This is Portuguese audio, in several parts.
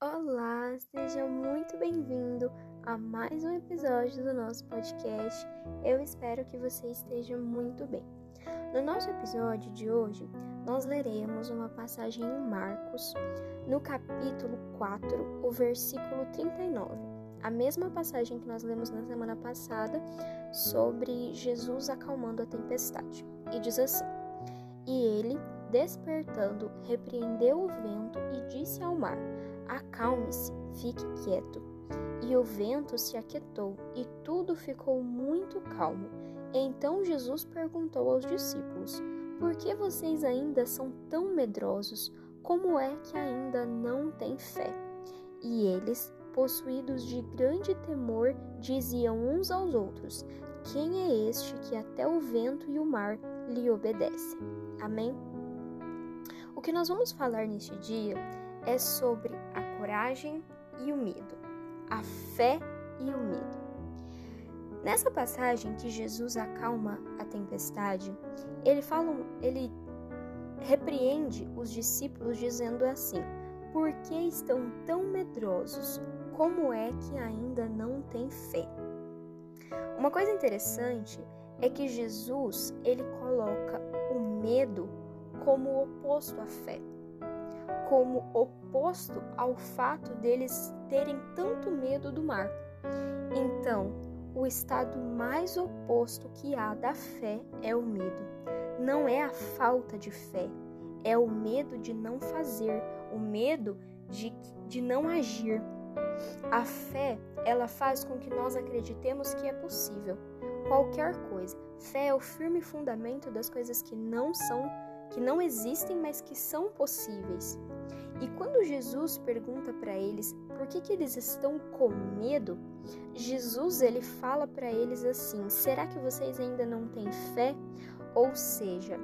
Olá, seja muito bem-vindo a mais um episódio do nosso podcast. Eu espero que você esteja muito bem. No nosso episódio de hoje, nós leremos uma passagem em Marcos, no capítulo 4, o versículo 39. A mesma passagem que nós lemos na semana passada sobre Jesus acalmando a tempestade. E diz assim: E ele, despertando, repreendeu o vento e disse ao mar: Acalme-se, fique quieto. E o vento se aquietou e tudo ficou muito calmo. Então Jesus perguntou aos discípulos: Por que vocês ainda são tão medrosos? Como é que ainda não têm fé? E eles, possuídos de grande temor, diziam uns aos outros: Quem é este que até o vento e o mar lhe obedecem? Amém? O que nós vamos falar neste dia é sobre a coragem e o medo, a fé e o medo. Nessa passagem que Jesus acalma a tempestade, ele fala, ele repreende os discípulos dizendo assim: Por que estão tão medrosos? Como é que ainda não têm fé? Uma coisa interessante é que Jesus, ele coloca o medo como oposto à fé como oposto ao fato deles terem tanto medo do mar. Então, o estado mais oposto que há da fé é o medo. Não é a falta de fé, é o medo de não fazer, o medo de, de não agir. A fé, ela faz com que nós acreditemos que é possível qualquer coisa. Fé é o firme fundamento das coisas que não são, que não existem, mas que são possíveis. E quando Jesus pergunta para eles por que, que eles estão com medo, Jesus ele fala para eles assim: será que vocês ainda não têm fé? Ou seja,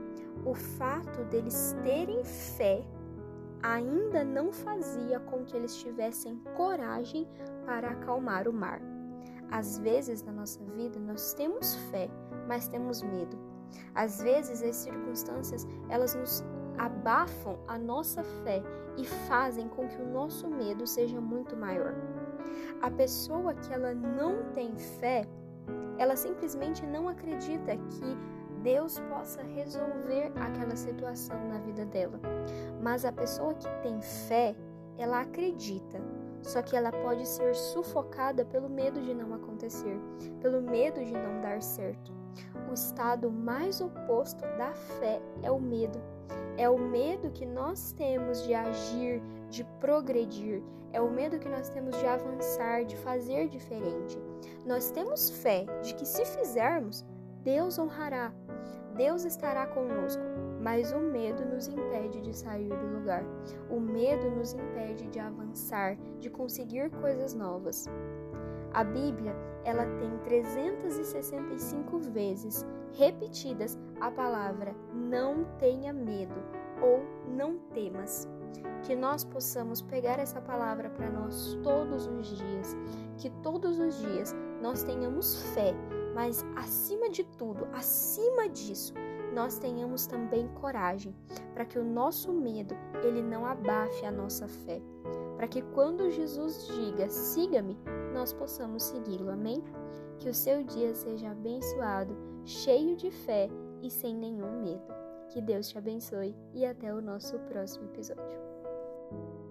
o fato deles terem fé ainda não fazia com que eles tivessem coragem para acalmar o mar. Às vezes na nossa vida nós temos fé, mas temos medo. Às vezes as circunstâncias elas nos abafam a nossa fé e fazem com que o nosso medo seja muito maior. A pessoa que ela não tem fé, ela simplesmente não acredita que Deus possa resolver aquela situação na vida dela. Mas a pessoa que tem fé, ela acredita, só que ela pode ser sufocada pelo medo de não acontecer, pelo medo de não dar certo. O estado mais oposto da fé é o medo. É o medo que nós temos de agir, de progredir. É o medo que nós temos de avançar, de fazer diferente. Nós temos fé de que se fizermos, Deus honrará, Deus estará conosco. Mas o medo nos impede de sair do lugar. O medo nos impede de avançar, de conseguir coisas novas. A Bíblia, ela tem 365 vezes repetidas a palavra não tenha medo ou não temas. Que nós possamos pegar essa palavra para nós todos os dias, que todos os dias nós tenhamos fé, mas acima de tudo, acima disso, nós tenhamos também coragem, para que o nosso medo ele não abafe a nossa fé, para que quando Jesus diga siga-me, nós possamos segui-lo. Amém? Que o seu dia seja abençoado, cheio de fé e sem nenhum medo. Que Deus te abençoe e até o nosso próximo episódio.